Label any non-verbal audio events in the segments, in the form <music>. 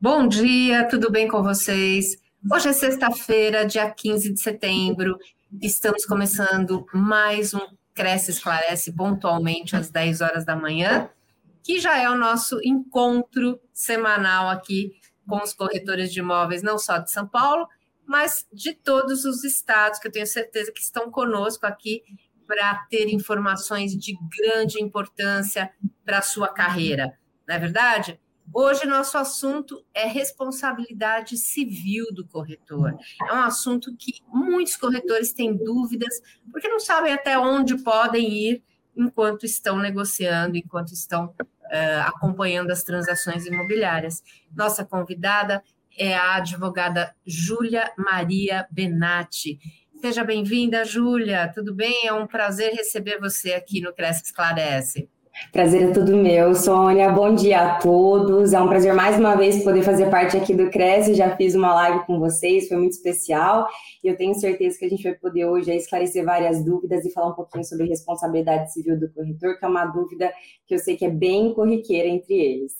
Bom dia, tudo bem com vocês? Hoje é sexta-feira, dia 15 de setembro. Estamos começando mais um Cresce Esclarece pontualmente às 10 horas da manhã, que já é o nosso encontro semanal aqui com os corretores de imóveis, não só de São Paulo, mas de todos os estados, que eu tenho certeza que estão conosco aqui para ter informações de grande importância para a sua carreira, não é verdade? Hoje, nosso assunto é responsabilidade civil do corretor. É um assunto que muitos corretores têm dúvidas, porque não sabem até onde podem ir enquanto estão negociando, enquanto estão uh, acompanhando as transações imobiliárias. Nossa convidada é a advogada Júlia Maria Benatti. Seja bem-vinda, Júlia. Tudo bem? É um prazer receber você aqui no Cresce Esclarece. Prazer é tudo meu, Sônia. Bom dia a todos. É um prazer mais uma vez poder fazer parte aqui do Cresce. Já fiz uma live com vocês, foi muito especial. E eu tenho certeza que a gente vai poder hoje esclarecer várias dúvidas e falar um pouquinho sobre responsabilidade civil do corretor, que é uma dúvida que eu sei que é bem corriqueira entre eles.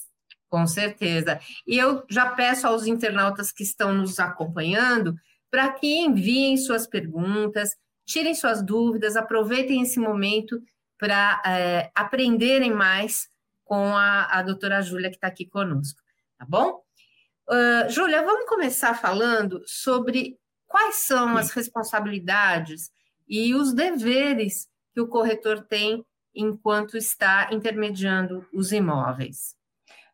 Com certeza. E eu já peço aos internautas que estão nos acompanhando para que enviem suas perguntas, tirem suas dúvidas, aproveitem esse momento para é, aprenderem mais com a, a doutora Júlia, que está aqui conosco, tá bom? Uh, Júlia, vamos começar falando sobre quais são as responsabilidades e os deveres que o corretor tem enquanto está intermediando os imóveis.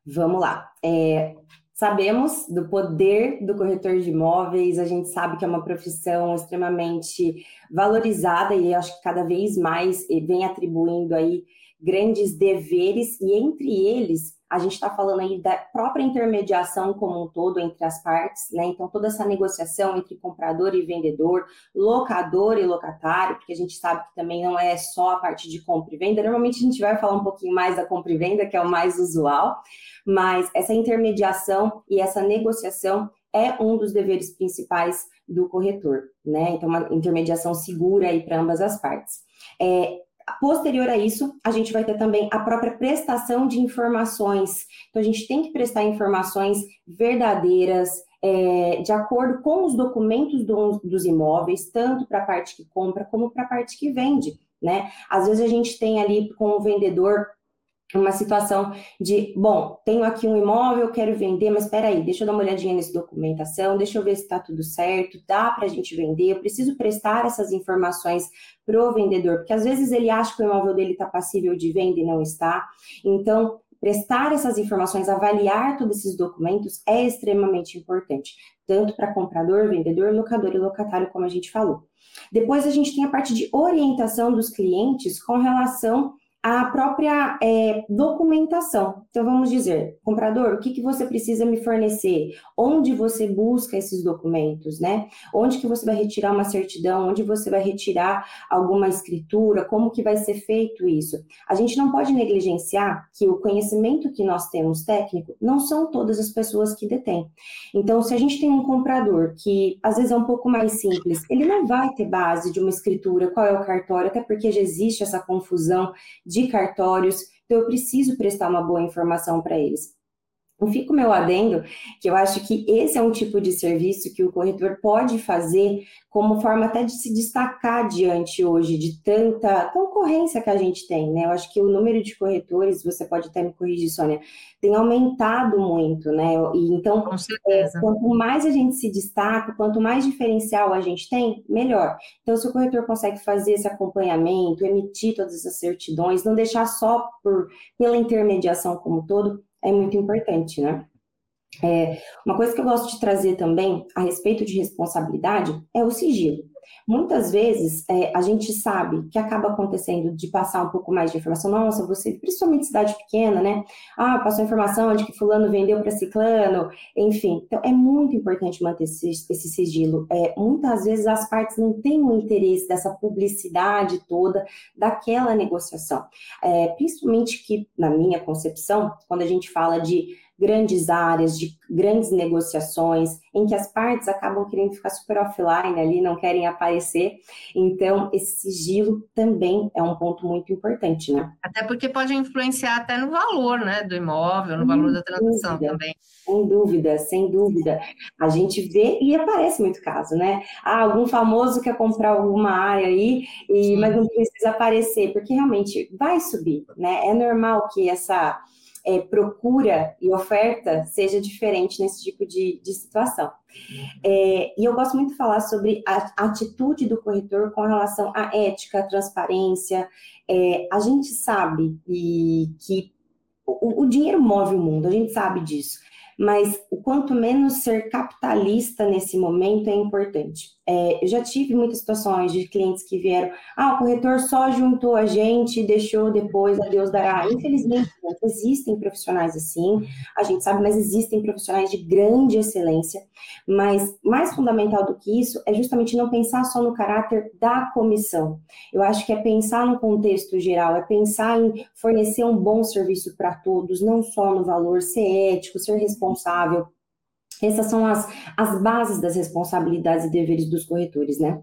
Vamos lá. É, Sabemos do poder do corretor de imóveis, a gente sabe que é uma profissão extremamente valorizada e acho que cada vez mais vem atribuindo aí grandes deveres, e entre eles a gente está falando aí da própria intermediação como um todo entre as partes, né? Então, toda essa negociação entre comprador e vendedor, locador e locatário, porque a gente sabe que também não é só a parte de compra e venda. Normalmente a gente vai falar um pouquinho mais da compra e venda, que é o mais usual, mas essa intermediação e essa negociação é um dos deveres principais do corretor, né? Então, uma intermediação segura aí para ambas as partes. É, Posterior a isso, a gente vai ter também a própria prestação de informações. Então, a gente tem que prestar informações verdadeiras, é, de acordo com os documentos do, dos imóveis, tanto para a parte que compra como para a parte que vende. Né? Às vezes a gente tem ali com o vendedor uma situação de, bom, tenho aqui um imóvel, quero vender, mas espera aí, deixa eu dar uma olhadinha nessa documentação, deixa eu ver se está tudo certo, dá para a gente vender, eu preciso prestar essas informações para o vendedor, porque às vezes ele acha que o imóvel dele está passível de venda e não está. Então, prestar essas informações, avaliar todos esses documentos é extremamente importante, tanto para comprador, vendedor, locador e locatário, como a gente falou. Depois a gente tem a parte de orientação dos clientes com relação a própria é, documentação. Então, vamos dizer, comprador, o que, que você precisa me fornecer? Onde você busca esses documentos, né? Onde que você vai retirar uma certidão? Onde você vai retirar alguma escritura? Como que vai ser feito isso? A gente não pode negligenciar que o conhecimento que nós temos técnico não são todas as pessoas que detêm. Então, se a gente tem um comprador que às vezes é um pouco mais simples, ele não vai ter base de uma escritura, qual é o cartório, até porque já existe essa confusão cartórios, então eu preciso prestar uma boa informação para eles. Eu fico meu adendo que eu acho que esse é um tipo de serviço que o corretor pode fazer como forma até de se destacar diante hoje de tanta concorrência que a gente tem, né? Eu acho que o número de corretores, você pode até me corrigir, Sônia, tem aumentado muito, né? E então. É, quanto mais a gente se destaca, quanto mais diferencial a gente tem, melhor. Então, se o corretor consegue fazer esse acompanhamento, emitir todas essas certidões, não deixar só por pela intermediação como todo, é muito importante, né? É, uma coisa que eu gosto de trazer também a respeito de responsabilidade é o sigilo. Muitas vezes é, a gente sabe que acaba acontecendo de passar um pouco mais de informação. Nossa, você, principalmente cidade pequena, né? Ah, passou informação de que fulano vendeu para ciclano, enfim. Então é muito importante manter esse, esse sigilo. É, muitas vezes as partes não têm o interesse dessa publicidade toda daquela negociação. É, principalmente que, na minha concepção, quando a gente fala de grandes áreas, de grandes negociações, em que as partes acabam querendo ficar super offline ali, não querem aparecer. Então, esse sigilo também é um ponto muito importante, né? Até porque pode influenciar até no valor, né, do imóvel, no sem valor da transação dúvida, também. Sem dúvida, sem dúvida. A gente vê e aparece muito caso, né? Ah, algum famoso quer comprar alguma área aí, e, mas não precisa aparecer, porque realmente vai subir, né? É normal que essa é, procura e oferta seja diferente nesse tipo de, de situação. É, e eu gosto muito de falar sobre a atitude do corretor com relação à ética, à transparência. É, a gente sabe e que o, o dinheiro move o mundo, a gente sabe disso mas o quanto menos ser capitalista nesse momento é importante. É, eu já tive muitas situações de clientes que vieram, ah, o corretor só juntou a gente deixou depois, a Deus dará. Infelizmente, existem profissionais assim, a gente sabe, mas existem profissionais de grande excelência. Mas mais fundamental do que isso é justamente não pensar só no caráter da comissão. Eu acho que é pensar no contexto geral, é pensar em fornecer um bom serviço para todos, não só no valor, ser ético, ser responsável, essas são as, as bases das responsabilidades e deveres dos corretores, né?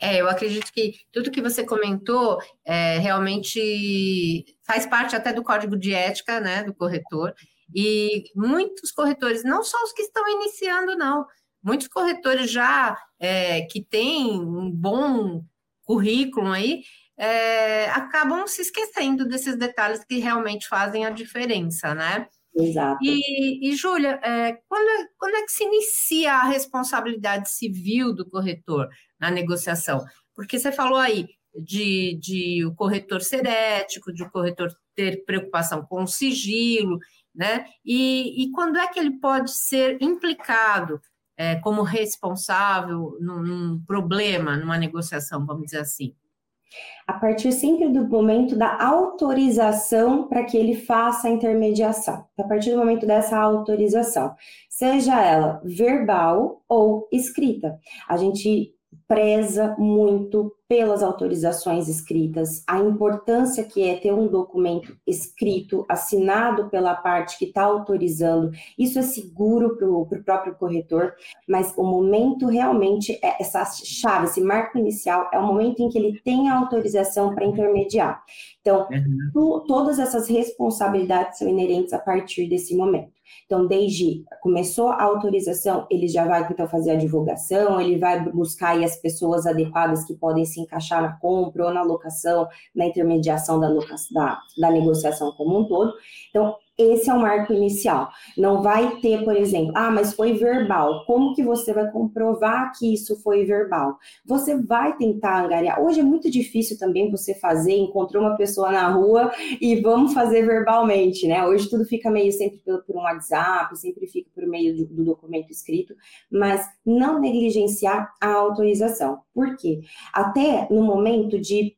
É, eu acredito que tudo que você comentou é, realmente faz parte até do código de ética, né, do corretor. E muitos corretores, não só os que estão iniciando, não, muitos corretores já é, que têm um bom currículo aí, é, acabam se esquecendo desses detalhes que realmente fazem a diferença, né? Exato. E, e Júlia, é, quando, quando é que se inicia a responsabilidade civil do corretor na negociação? Porque você falou aí de, de o corretor ser ético, de o corretor ter preocupação com o sigilo, né? E, e quando é que ele pode ser implicado é, como responsável num, num problema, numa negociação, vamos dizer assim? A partir sempre do momento da autorização para que ele faça a intermediação. A partir do momento dessa autorização, seja ela verbal ou escrita. A gente preza muito pelas autorizações escritas, a importância que é ter um documento escrito, assinado pela parte que está autorizando, isso é seguro para o próprio corretor, mas o momento realmente, é essa chave, esse marco inicial, é o momento em que ele tem a autorização para intermediar. Então, uhum. tu, todas essas responsabilidades são inerentes a partir desse momento. Então, desde começou a autorização, ele já vai então fazer a divulgação, ele vai buscar as pessoas adequadas que podem se encaixar na compra ou na locação, na intermediação da, locação, da, da negociação como um todo. Então, esse é o marco inicial. Não vai ter, por exemplo, ah, mas foi verbal. Como que você vai comprovar que isso foi verbal? Você vai tentar angariar. Hoje é muito difícil também você fazer, encontrou uma pessoa na rua e vamos fazer verbalmente, né? Hoje tudo fica meio sempre por, um WhatsApp, sempre fica por meio do, do documento escrito, mas não negligenciar a autorização. Por quê? Até no momento de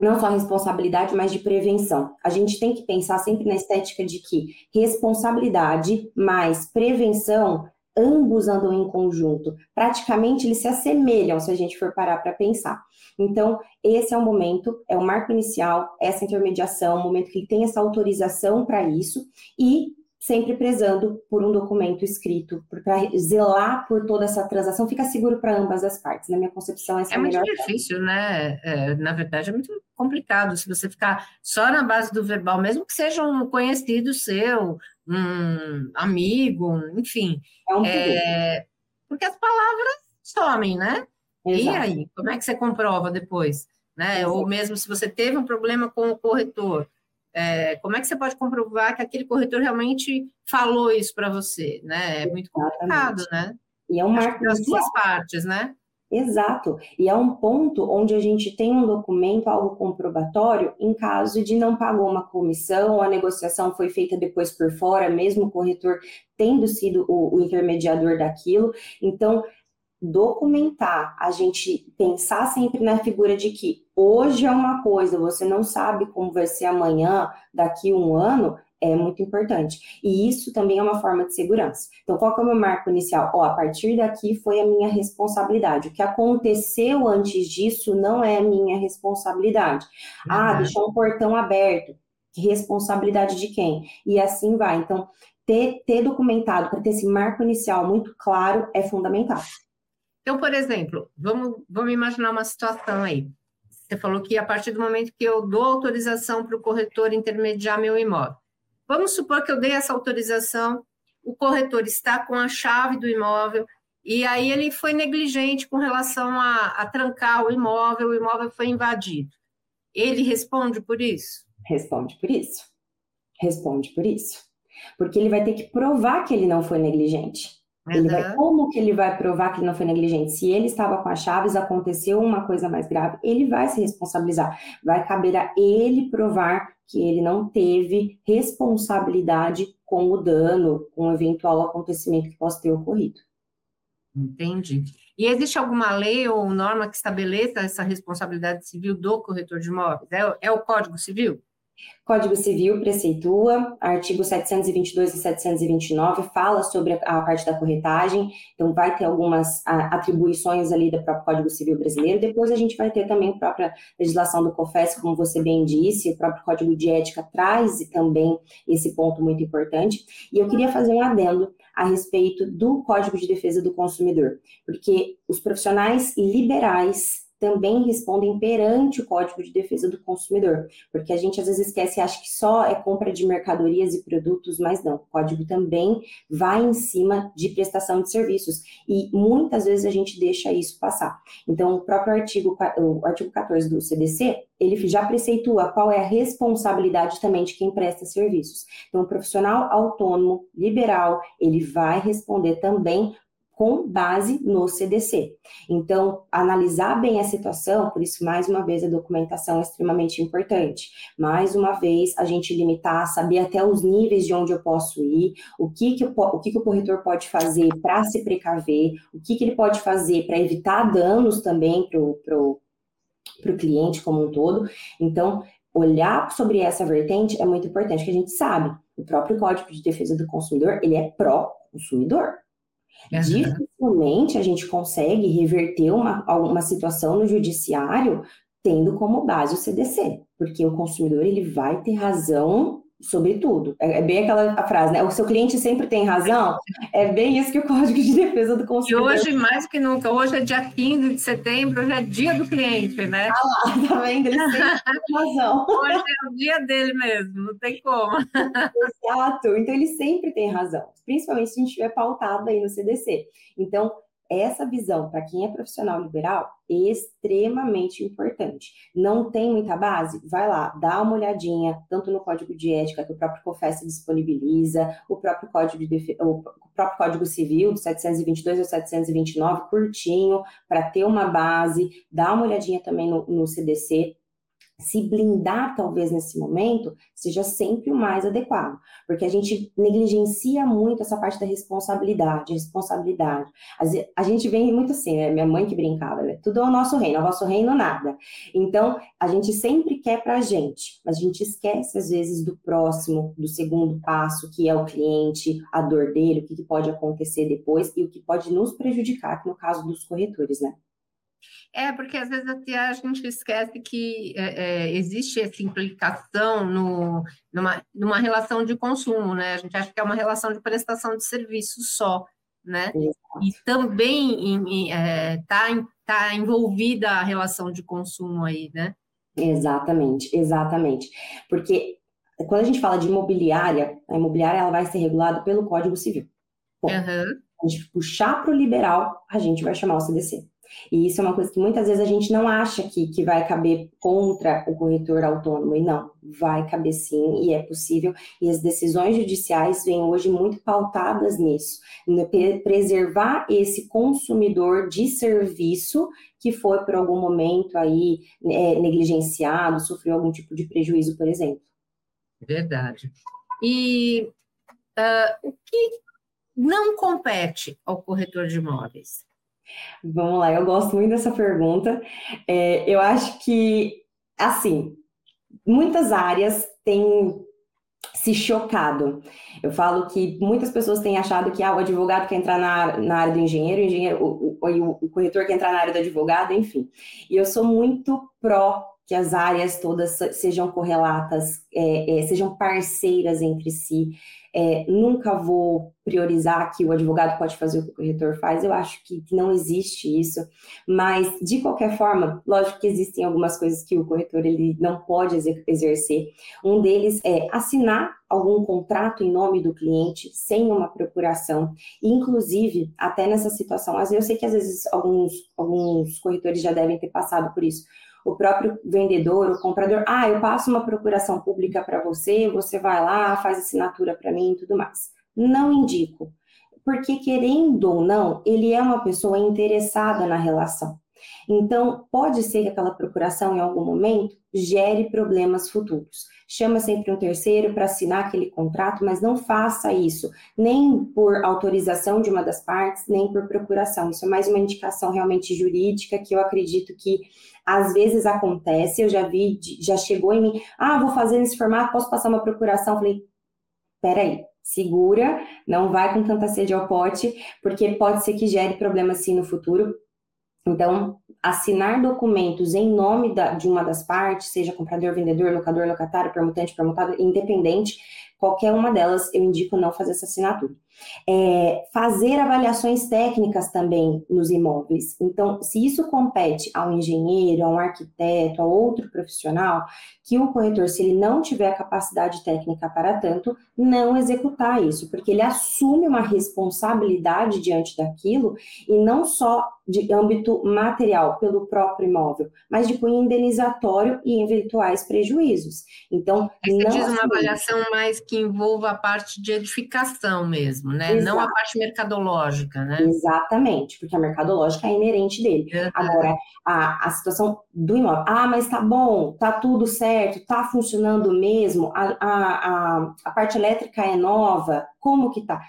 não só responsabilidade, mas de prevenção. A gente tem que pensar sempre na estética de que responsabilidade mais prevenção, ambos andam em conjunto. Praticamente eles se assemelham se a gente for parar para pensar. Então, esse é o momento, é o marco inicial, essa intermediação, o momento que ele tem essa autorização para isso, e sempre prezando por um documento escrito, para zelar por toda essa transação, fica seguro para ambas as partes. Na minha concepção, essa é, é a muito difícil, né? É, na verdade, é muito complicado se você ficar só na base do verbal, mesmo que seja um conhecido seu, um amigo, enfim. É um é, porque as palavras somem, né? Exato. E aí, como é que você comprova depois? Né? Ou mesmo se você teve um problema com o corretor, é, como é que você pode comprovar que aquele corretor realmente falou isso para você? Né? É muito complicado, né? E é um marco das duas partes, né? Exato. E é um ponto onde a gente tem um documento, algo comprobatório, em caso de não pagou uma comissão, a negociação foi feita depois por fora, mesmo o corretor tendo sido o, o intermediador daquilo. Então, documentar, a gente pensar sempre na figura de que hoje é uma coisa, você não sabe como vai ser amanhã, daqui um ano, é muito importante. E isso também é uma forma de segurança. Então, qual que é o meu marco inicial? Ó, a partir daqui foi a minha responsabilidade. O que aconteceu antes disso não é minha responsabilidade. Ah, uhum. Ah, deixou um portão aberto. Responsabilidade de quem? E assim vai. Então, ter, ter documentado, para ter esse marco inicial muito claro, é fundamental. Então, por exemplo, vamos, vamos imaginar uma situação aí. Você falou que a partir do momento que eu dou autorização para o corretor intermediar meu imóvel, vamos supor que eu dei essa autorização, o corretor está com a chave do imóvel, e aí ele foi negligente com relação a, a trancar o imóvel, o imóvel foi invadido. Ele responde por isso? Responde por isso. Responde por isso. Porque ele vai ter que provar que ele não foi negligente. Ele vai, como que ele vai provar que ele não foi negligente? Se ele estava com as chaves, aconteceu uma coisa mais grave, ele vai se responsabilizar. Vai caber a ele provar que ele não teve responsabilidade com o dano, com o eventual acontecimento que possa ter ocorrido. Entendi. E existe alguma lei ou norma que estabeleça essa responsabilidade civil do corretor de imóveis? É, é o Código Civil? Código Civil preceitua, artigo 722 e 729 fala sobre a, parte da corretagem, então vai ter algumas atribuições ali do próprio Código Civil brasileiro, depois a gente vai ter também a própria legislação do COFES, como você bem disse, o próprio Código de Ética traz também esse ponto muito importante, e eu queria fazer um adendo a respeito do Código de Defesa do Consumidor, porque os profissionais liberais também respondem perante o Código de Defesa do Consumidor, porque a gente às vezes esquece acha que só é compra de mercadorias e produtos, mas não, o código também vai em cima de prestação de serviços, e muitas vezes a gente deixa isso passar. Então, o próprio artigo, o artigo 14 do CDC, ele já preceitua qual é a responsabilidade também de quem presta serviços. Então, o profissional autônomo, liberal, ele vai responder também com base no CDC. Então, analisar bem a situação, por isso, mais uma vez, a documentação é extremamente importante. Mais uma vez, a gente limitar, saber até os níveis de onde eu posso ir, o que, que, o, que, que o corretor pode fazer para se precaver, o que, que ele pode fazer para evitar danos também para o cliente como um todo. Então, olhar sobre essa vertente é muito importante, que a gente sabe, o próprio Código de Defesa do Consumidor, ele é pró-consumidor. Uhum. Dificilmente a gente consegue reverter uma, uma situação no judiciário tendo como base o CDC, porque o consumidor ele vai ter razão sobre tudo. É, é bem aquela frase, né? O seu cliente sempre tem razão. É bem isso que o <laughs> Código de Defesa do Consumidor. E hoje, mais que nunca, hoje é dia 15 de setembro, hoje é dia do cliente, né? Ah lá, <laughs> tá vendo? Ele sempre <laughs> tem razão. Hoje é o dia dele mesmo, não tem como. Exato, então ele sempre tem razão, principalmente se a gente estiver pautado aí no CDC. Então, essa visão, para quem é profissional liberal, é extremamente importante. Não tem muita base? Vai lá, dá uma olhadinha, tanto no código de ética que o próprio COFES disponibiliza, o próprio código, de, o próprio código civil, 722 ou 729, curtinho, para ter uma base, dá uma olhadinha também no, no CDC, se blindar, talvez nesse momento, seja sempre o mais adequado, porque a gente negligencia muito essa parte da responsabilidade, responsabilidade. A gente vem muito assim, né? Minha mãe que brincava, né? tudo é o nosso reino, o vosso reino nada. Então, a gente sempre quer para a gente, mas a gente esquece às vezes do próximo, do segundo passo, que é o cliente, a dor dele, o que, pode acontecer depois e o que pode nos prejudicar, no caso dos corretores, né? É, porque às vezes até a gente esquece que é, é, existe essa implicação no, numa, numa relação de consumo, né? A gente acha que é uma relação de prestação de serviço só, né? E também está é, tá envolvida a relação de consumo aí, né? Exatamente, exatamente. Porque quando a gente fala de imobiliária, a imobiliária ela vai ser regulada pelo Código Civil. Bom, uhum. a gente puxar para o liberal, a gente vai chamar o CDC. E isso é uma coisa que muitas vezes a gente não acha que, que vai caber contra o corretor autônomo, e não, vai caber sim, e é possível, e as decisões judiciais vêm hoje muito pautadas nisso, preservar esse consumidor de serviço que foi por algum momento aí é, negligenciado, sofreu algum tipo de prejuízo, por exemplo. Verdade. E uh, o que não compete ao corretor de imóveis? Vamos lá, eu gosto muito dessa pergunta. É, eu acho que, assim, muitas áreas têm se chocado. Eu falo que muitas pessoas têm achado que ah, o advogado quer entrar na, na área do engenheiro, o, engenheiro o, o, o corretor quer entrar na área do advogado, enfim. E eu sou muito pró que as áreas todas sejam correlatas, é, é, sejam parceiras entre si, é, nunca vou priorizar que o advogado pode fazer o que o corretor faz, eu acho que não existe isso, mas de qualquer forma, lógico que existem algumas coisas que o corretor ele não pode exercer. Um deles é assinar algum contrato em nome do cliente sem uma procuração, inclusive até nessa situação, eu sei que às vezes alguns, alguns corretores já devem ter passado por isso o próprio vendedor, o comprador, ah, eu passo uma procuração pública para você, você vai lá, faz assinatura para mim e tudo mais. Não indico, porque querendo ou não, ele é uma pessoa interessada na relação. Então, pode ser que aquela procuração, em algum momento, gere problemas futuros. Chama sempre um terceiro para assinar aquele contrato, mas não faça isso, nem por autorização de uma das partes, nem por procuração. Isso é mais uma indicação realmente jurídica que eu acredito que às vezes acontece. Eu já vi, já chegou em mim, ah, vou fazer nesse formato, posso passar uma procuração? Falei, peraí, segura, não vai com tanta sede ao pote, porque pode ser que gere problema sim no futuro. Então, assinar documentos em nome da, de uma das partes, seja comprador, vendedor, locador, locatário, permutante, permutado, independente, qualquer uma delas, eu indico não fazer essa assinatura. É, fazer avaliações técnicas também nos imóveis. Então, se isso compete a um engenheiro, a um arquiteto, a outro profissional, que o corretor, se ele não tiver capacidade técnica para tanto, não executar isso, porque ele assume uma responsabilidade diante daquilo e não só de âmbito material pelo próprio imóvel, mas de cunho indenizatório e eventuais prejuízos. Então, Você não diz uma avaliação mais que envolva a parte de edificação mesmo mesmo, né? Exato. Não a parte mercadológica, né? Exatamente, porque a mercadológica é inerente dele. Uhum. Agora, a, a situação do imóvel, ah, mas tá bom, tá tudo certo, tá funcionando mesmo, a, a, a, a parte elétrica é nova, como que tá?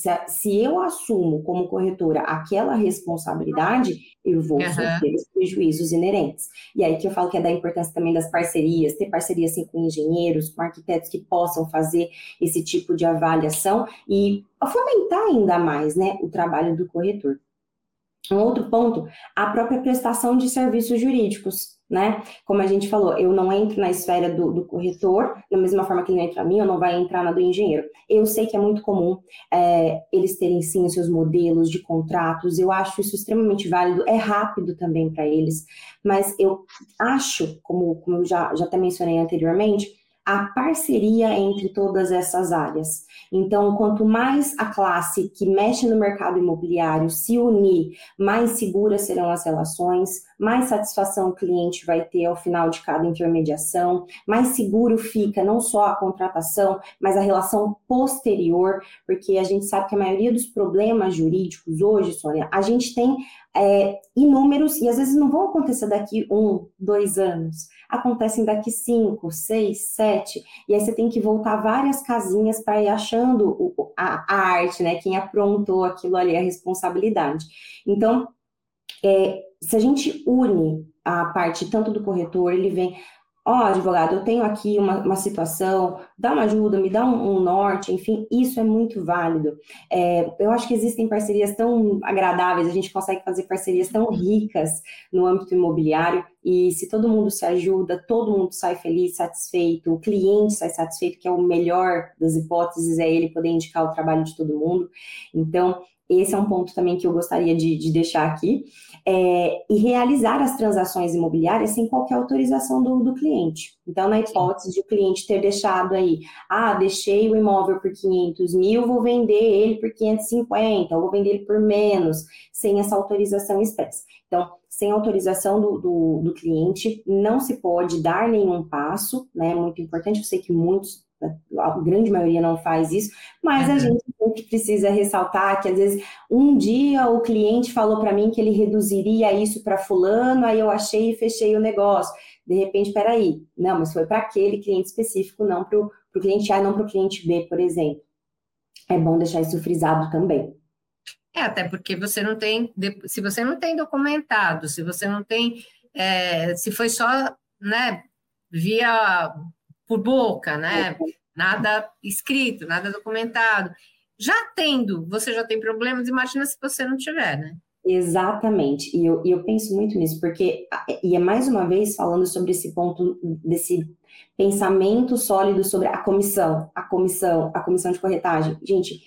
Se, se eu assumo como corretora aquela responsabilidade, eu vou uhum. sofrer os prejuízos inerentes. E aí que eu falo que é da importância também das parcerias, ter parcerias assim, com engenheiros, com arquitetos que possam fazer esse tipo de avaliação e fomentar ainda mais né, o trabalho do corretor. Um outro ponto, a própria prestação de serviços jurídicos né? Como a gente falou, eu não entro na esfera do, do corretor, da mesma forma que ele não entra a mim, eu não vai entrar na do engenheiro. Eu sei que é muito comum é, eles terem sim seus modelos de contratos, eu acho isso extremamente válido, é rápido também para eles, mas eu acho, como, como eu já, já até mencionei anteriormente, a parceria entre todas essas áreas. Então, quanto mais a classe que mexe no mercado imobiliário se unir, mais seguras serão as relações, mais satisfação o cliente vai ter ao final de cada intermediação, mais seguro fica não só a contratação, mas a relação posterior, porque a gente sabe que a maioria dos problemas jurídicos hoje, Sônia, a gente tem é, inúmeros e às vezes não vão acontecer daqui um, dois anos acontecem daqui cinco, seis, sete, e aí você tem que voltar várias casinhas para ir achando o, a, a, arte, né? Quem aprontou aquilo ali, a responsabilidade. Então, é, se a gente une a parte tanto do corretor, ele vem, ó, oh, advogado, eu tenho aqui uma, uma situação, dá uma ajuda, me dá um, um norte, enfim, isso é muito válido. É, eu acho que existem parcerias tão agradáveis, a gente consegue fazer parcerias tão ricas no âmbito imobiliário, e se todo mundo se ajuda, todo mundo sai feliz, satisfeito, o cliente sai satisfeito, que é o melhor das hipóteses, é ele poder indicar o trabalho de todo mundo. Então, esse é um ponto também que eu gostaria de, de deixar aqui. É, e realizar as transações imobiliárias sem qualquer autorização do, do, cliente. Então, na hipótese de o cliente ter deixado aí, ah, deixei o imóvel por 500 mil, vou vender ele por 550, ou vou vender ele por menos, sem essa autorização expressa. Então, sem autorização do, do, do cliente, não se pode dar nenhum passo, né? Muito importante, eu sei que muitos a grande maioria não faz isso, mas uhum. a gente sempre precisa ressaltar que às vezes um dia o cliente falou para mim que ele reduziria isso para fulano, aí eu achei e fechei o negócio. De repente, peraí, não, mas foi para aquele cliente específico, não para o cliente A, não para o cliente B, por exemplo. É bom deixar isso frisado também. É, até porque você não tem, se você não tem documentado, se você não tem, é, se foi só, né, via por boca, né? Nada escrito, nada documentado. Já tendo, você já tem problemas, imagina se você não tiver, né? Exatamente, e eu, e eu penso muito nisso, porque, e é mais uma vez falando sobre esse ponto, desse pensamento sólido sobre a comissão, a comissão, a comissão de corretagem. Gente,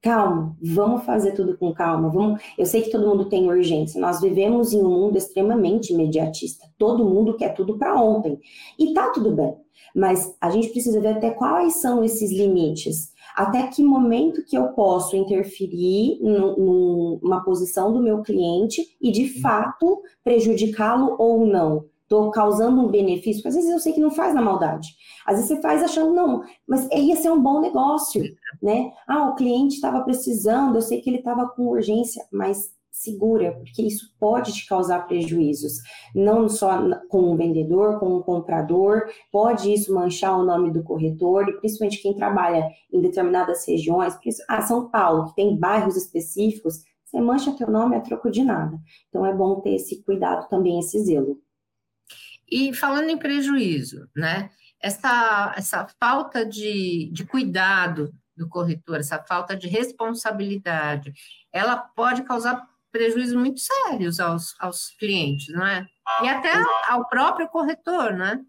calma, vamos fazer tudo com calma. Vamos, eu sei que todo mundo tem urgência. Nós vivemos em um mundo extremamente imediatista. Todo mundo quer tudo para ontem. E tá tudo bem. Mas a gente precisa ver até quais são esses limites. Até que momento que eu posso interferir numa posição do meu cliente e de fato prejudicá-lo ou não estou causando um benefício, porque às vezes eu sei que não faz na maldade. Às vezes você faz achando, não, mas ia ser um bom negócio, né? Ah, o cliente estava precisando, eu sei que ele estava com urgência, mas segura, porque isso pode te causar prejuízos, não só com o vendedor, com o comprador, pode isso manchar o nome do corretor, e principalmente quem trabalha em determinadas regiões, ah, São Paulo, que tem bairros específicos, você mancha teu nome a troco de nada. Então é bom ter esse cuidado também, esse zelo. E falando em prejuízo, né? Essa, essa falta de, de cuidado do corretor, essa falta de responsabilidade, ela pode causar prejuízos muito sérios aos, aos clientes, não é? E até ao próprio corretor, né?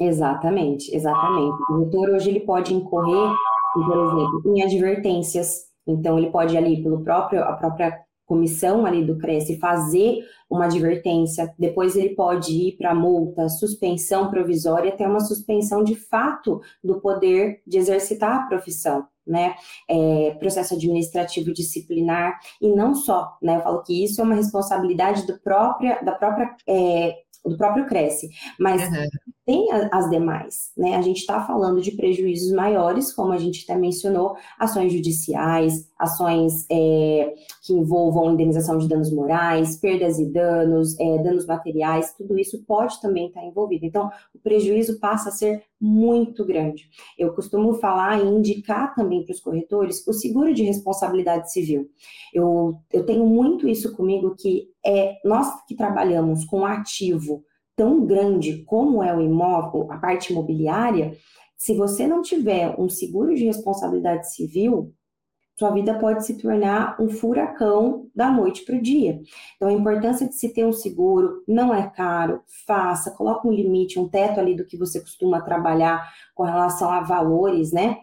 Exatamente, exatamente. O corretor hoje ele pode incorrer, por exemplo, em advertências. Então ele pode ali pelo próprio a própria comissão ali do Cresce fazer uma advertência, depois ele pode ir para multa, suspensão provisória, até uma suspensão de fato do poder de exercitar a profissão. Né, é, processo administrativo disciplinar, e não só, né, eu falo que isso é uma responsabilidade do da própria é, do próprio Cresce, mas uhum. Tem as demais, né? A gente está falando de prejuízos maiores, como a gente até mencionou, ações judiciais, ações é, que envolvam indenização de danos morais, perdas e danos, é, danos materiais, tudo isso pode também estar tá envolvido. Então, o prejuízo passa a ser muito grande. Eu costumo falar e indicar também para os corretores o seguro de responsabilidade civil. Eu, eu tenho muito isso comigo que é nós que trabalhamos com ativo tão grande como é o imóvel, a parte imobiliária, se você não tiver um seguro de responsabilidade civil, sua vida pode se tornar um furacão da noite para o dia. Então, a importância de se ter um seguro não é caro, faça, coloque um limite, um teto ali do que você costuma trabalhar com relação a valores, né?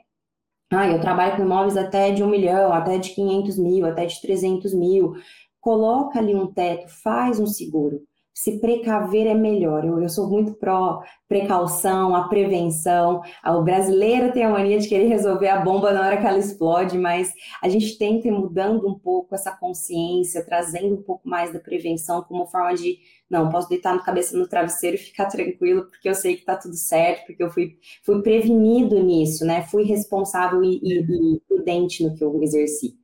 Ah, eu trabalho com imóveis até de um milhão, até de 500 mil, até de 300 mil. Coloca ali um teto, faz um seguro se precaver é melhor. Eu, eu sou muito pró precaução, a prevenção. O brasileiro tem a mania de querer resolver a bomba na hora que ela explode, mas a gente tenta ir mudando um pouco essa consciência, trazendo um pouco mais da prevenção como forma de não, posso deitar a cabeça no travesseiro e ficar tranquilo, porque eu sei que está tudo certo, porque eu fui, fui prevenido nisso, né? Fui responsável e, e, e prudente no que eu exerci.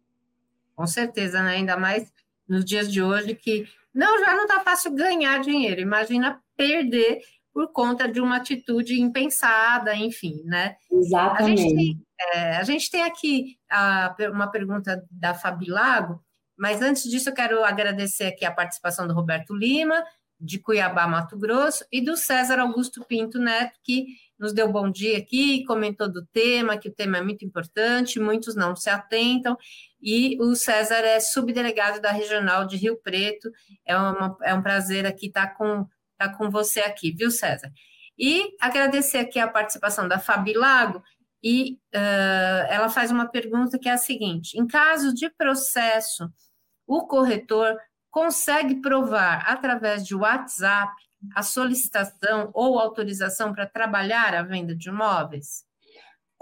Com certeza, né? Ainda mais nos dias de hoje que não, já não está fácil ganhar dinheiro. Imagina perder por conta de uma atitude impensada, enfim, né? Exatamente. A gente tem, é, a gente tem aqui a, uma pergunta da Fabi Lago, mas antes disso eu quero agradecer aqui a participação do Roberto Lima, de Cuiabá, Mato Grosso, e do César Augusto Pinto Neto, que nos deu bom dia aqui, comentou do tema, que o tema é muito importante, muitos não se atentam, e o César é subdelegado da Regional de Rio Preto. É, uma, é um prazer aqui estar com, estar com você aqui, viu, César? E agradecer aqui a participação da Fabi Lago, e uh, ela faz uma pergunta que é a seguinte: em caso de processo, o corretor consegue provar através de WhatsApp a solicitação ou autorização para trabalhar a venda de imóveis?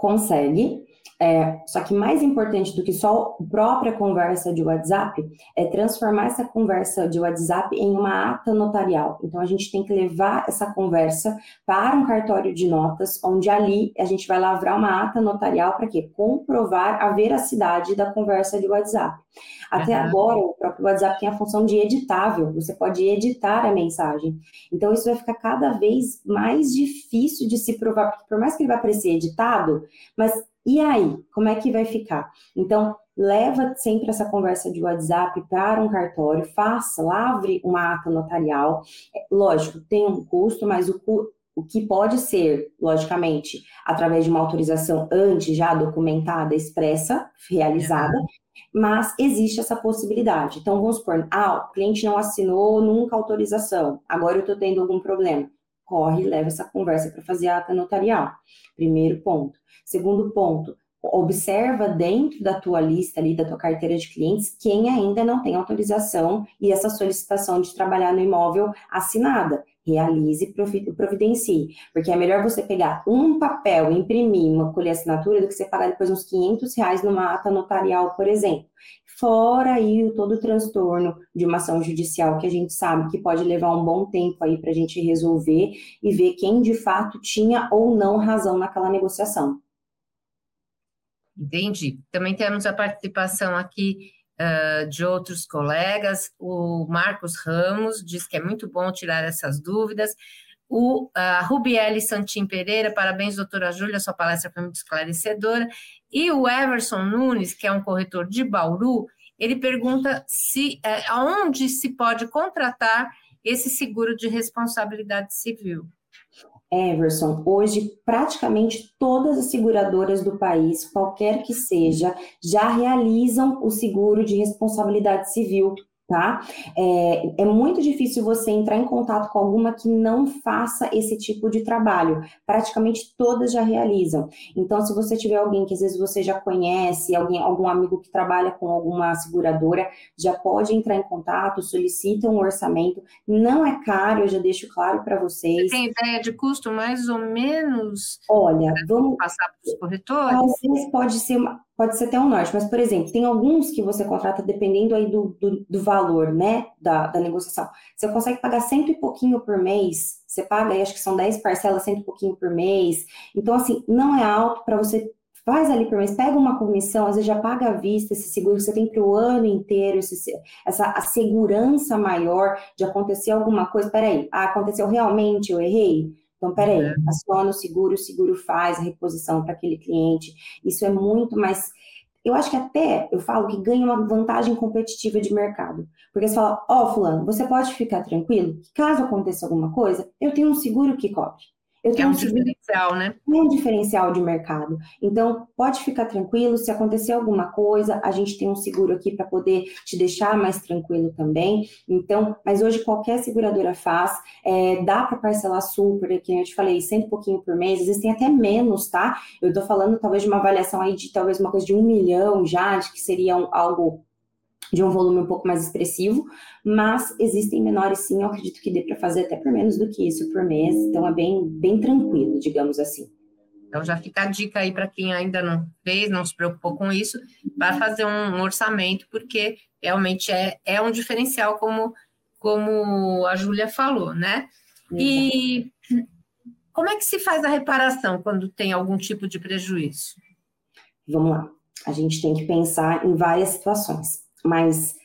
Consegue. É, só que mais importante do que só a própria conversa de WhatsApp é transformar essa conversa de WhatsApp em uma ata notarial. Então a gente tem que levar essa conversa para um cartório de notas, onde ali a gente vai lavrar uma ata notarial para quê? Comprovar a veracidade da conversa de WhatsApp. Até uhum. agora, o próprio WhatsApp tem a função de editável, você pode editar a mensagem. Então, isso vai ficar cada vez mais difícil de se provar, porque por mais que ele vá parecer editado, mas e aí, como é que vai ficar? Então, leva sempre essa conversa de WhatsApp para um cartório, faça, lavre uma ata notarial. É, lógico, tem um custo, mas o, o que pode ser, logicamente, através de uma autorização antes já documentada, expressa, realizada, mas existe essa possibilidade. Então, vamos supor, ah, o cliente não assinou nunca autorização, agora eu estou tendo algum problema. Corre e leva essa conversa para fazer a ata notarial. Primeiro ponto. Segundo ponto, observa dentro da tua lista ali, da tua carteira de clientes, quem ainda não tem autorização e essa solicitação de trabalhar no imóvel assinada realize e providencie. Porque é melhor você pegar um papel, imprimir, uma colher assinatura, do que você pagar depois uns 500 reais numa ata notarial, por exemplo. Fora aí todo o transtorno de uma ação judicial que a gente sabe que pode levar um bom tempo aí para a gente resolver e ver quem de fato tinha ou não razão naquela negociação. Entendi. Também temos a participação aqui uh, de outros colegas. O Marcos Ramos diz que é muito bom tirar essas dúvidas. O uh, Rubiele Santim Pereira, parabéns, doutora Júlia, sua palestra foi muito esclarecedora. E o Everson Nunes, que é um corretor de Bauru, ele pergunta se uh, aonde se pode contratar esse seguro de responsabilidade civil. Everson, hoje praticamente todas as seguradoras do país, qualquer que seja, já realizam o seguro de responsabilidade civil tá? É, é, muito difícil você entrar em contato com alguma que não faça esse tipo de trabalho. Praticamente todas já realizam. Então, se você tiver alguém que às vezes você já conhece, alguém, algum amigo que trabalha com alguma seguradora, já pode entrar em contato, solicita um orçamento. Não é caro, eu já deixo claro para vocês. Você tem ideia de custo mais ou menos? Olha, vamos passar para os corretores. Às vezes pode ser uma, pode ser até um norte, mas, por exemplo, tem alguns que você contrata dependendo aí do, do, do valor, né, da, da, negociação. Você consegue pagar cento e pouquinho por mês, você paga aí, acho que são 10 parcelas, cento e pouquinho por mês. Então, assim, não é alto para você faz ali por mês, pega uma comissão, às vezes já paga à vista esse seguro que você tem para o ano inteiro, esse, essa a segurança maior de acontecer alguma coisa. Peraí, ah, aconteceu realmente, eu errei? Então, peraí, é. aciona o seguro, o seguro faz a reposição para aquele cliente. Isso é muito mais. Eu acho que até eu falo que ganha uma vantagem competitiva de mercado. Porque você fala, ó, oh, Fulano, você pode ficar tranquilo que caso aconteça alguma coisa, eu tenho um seguro que cobre. Eu tenho é um, um diferencial, né? Um diferencial de mercado. Então, pode ficar tranquilo, se acontecer alguma coisa, a gente tem um seguro aqui para poder te deixar mais tranquilo também. Então, mas hoje qualquer seguradora faz, é, dá para parcelar super, que eu te falei, cento e pouquinho por mês, existem até menos, tá? Eu estou falando talvez de uma avaliação aí de talvez uma coisa de um milhão já, de que seria um, algo de um volume um pouco mais expressivo, mas existem menores sim, eu acredito que dê para fazer até por menos do que isso por mês, então é bem, bem tranquilo, digamos assim. Então já fica a dica aí para quem ainda não fez, não se preocupou com isso, para fazer um orçamento, porque realmente é, é um diferencial, como, como a Júlia falou, né? E como é que se faz a reparação quando tem algum tipo de prejuízo? Vamos lá. A gente tem que pensar em várias situações. Mas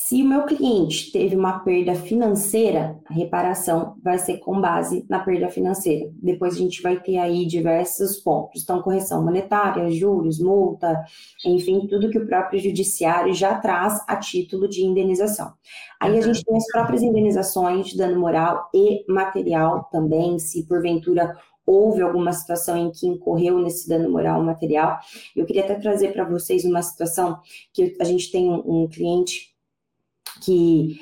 se o meu cliente teve uma perda financeira, a reparação vai ser com base na perda financeira. Depois a gente vai ter aí diversos pontos. Então, correção monetária, juros, multa, enfim, tudo que o próprio judiciário já traz a título de indenização. Aí a gente tem as próprias indenizações de dano moral e material também, se porventura houve alguma situação em que incorreu nesse dano moral material. Eu queria até trazer para vocês uma situação que a gente tem um, um cliente que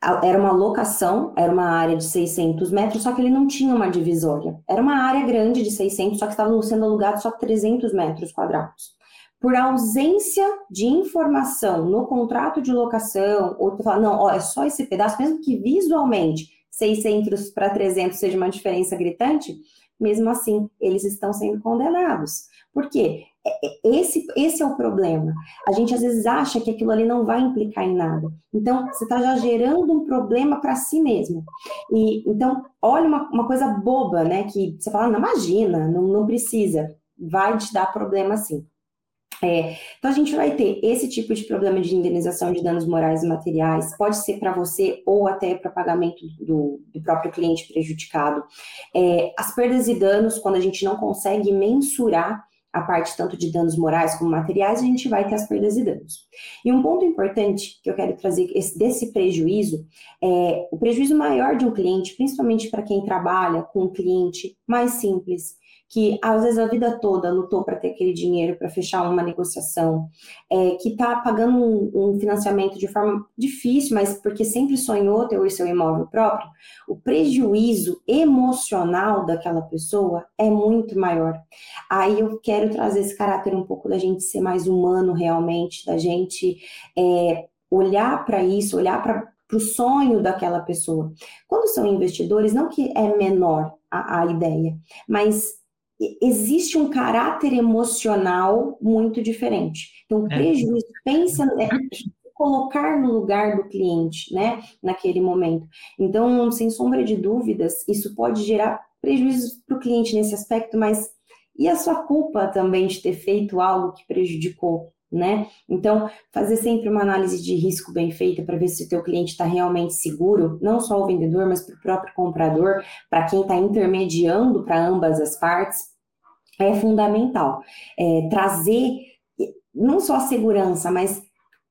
era uma locação, era uma área de 600 metros, só que ele não tinha uma divisória. Era uma área grande de 600, só que estava sendo alugado só 300 metros quadrados. Por ausência de informação no contrato de locação, ou tu fala, não, ó, é só esse pedaço, mesmo que visualmente 600 para 300 seja uma diferença gritante, mesmo assim, eles estão sendo condenados. Por quê? É, é, esse, esse é o problema. A gente às vezes acha que aquilo ali não vai implicar em nada. Então, você está já gerando um problema para si mesmo. E então, olha uma, uma coisa boba, né? Que você fala, não imagina, não, não precisa. Vai te dar problema sim. É, então, a gente vai ter esse tipo de problema de indenização de danos morais e materiais, pode ser para você ou até para pagamento do, do, próprio cliente prejudicado. É, as perdas e danos, quando a gente não consegue mensurar a parte tanto de danos morais como materiais, a gente vai ter as perdas e danos. E um ponto importante que eu quero trazer esse, desse prejuízo é o prejuízo maior de um cliente, principalmente para quem trabalha com um cliente mais simples, que às vezes a vida toda lutou para ter aquele dinheiro para fechar uma negociação, é, que está pagando um, um, financiamento de forma difícil, mas porque sempre sonhou ter o seu imóvel próprio, o prejuízo emocional daquela pessoa é muito maior. Aí eu quero trazer esse caráter um pouco da gente ser mais humano realmente, da gente é, olhar para isso, olhar para o sonho daquela pessoa. Quando são investidores, não que é menor a, a ideia, mas existe um caráter emocional muito diferente. Então, o é. prejuízo, é. pensa, é, colocar no lugar do cliente, né, naquele momento. Então, sem sombra de dúvidas, isso pode gerar prejuízos para o cliente nesse aspecto, mas e a sua culpa também de ter feito algo que prejudicou, né? Então, fazer sempre uma análise de risco bem feita para ver se o teu cliente está realmente seguro, não só o vendedor, mas para o próprio comprador, para quem está intermediando para ambas as partes, é fundamental. É, trazer não só segurança, mas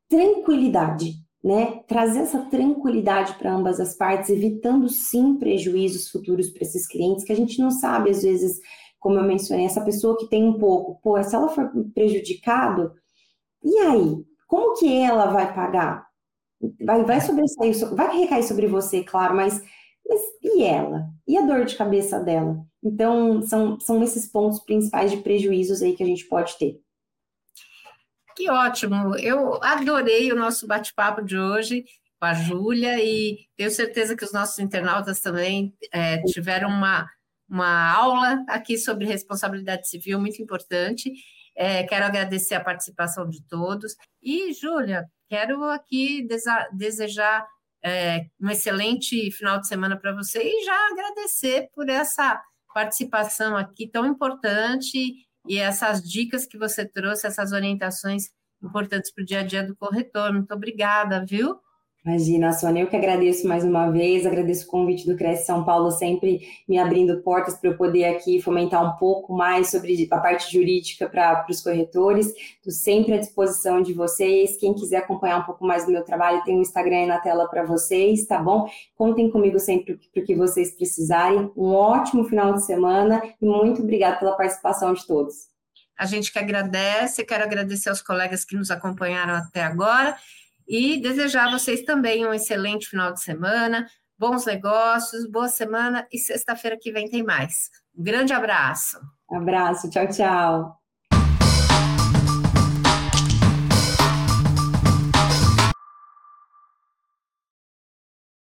tranquilidade, né? Trazer essa tranquilidade para ambas as partes, evitando sim prejuízos futuros para esses clientes, que a gente não sabe, às vezes, como eu mencionei, essa pessoa que tem um pouco, pô, se ela for prejudicado, e aí? Como que ela vai pagar? Vai, vai sobressair, vai recair sobre você, claro, mas, mas e ela? E a dor de cabeça dela? Então, são, são esses pontos principais de prejuízos aí que a gente pode ter. Que ótimo! Eu adorei o nosso bate-papo de hoje com a Júlia e tenho certeza que os nossos internautas também é, tiveram uma, uma aula aqui sobre responsabilidade civil muito importante. É, quero agradecer a participação de todos. E, Júlia, quero aqui desejar é, um excelente final de semana para você e já agradecer por essa participação aqui tão importante e essas dicas que você trouxe, essas orientações importantes para o dia a dia do corretor. Muito obrigada, viu? Imagina, Sônia, eu que agradeço mais uma vez, agradeço o convite do Cresce São Paulo, sempre me abrindo portas para eu poder aqui fomentar um pouco mais sobre a parte jurídica para os corretores. Estou sempre à disposição de vocês. Quem quiser acompanhar um pouco mais do meu trabalho, tem um Instagram aí na tela para vocês, tá bom? Contem comigo sempre para o que vocês precisarem. Um ótimo final de semana e muito obrigada pela participação de todos. A gente que agradece, quero agradecer aos colegas que nos acompanharam até agora e desejar a vocês também um excelente final de semana, bons negócios, boa semana e sexta-feira que vem tem mais. Um grande abraço. Abraço, tchau, tchau.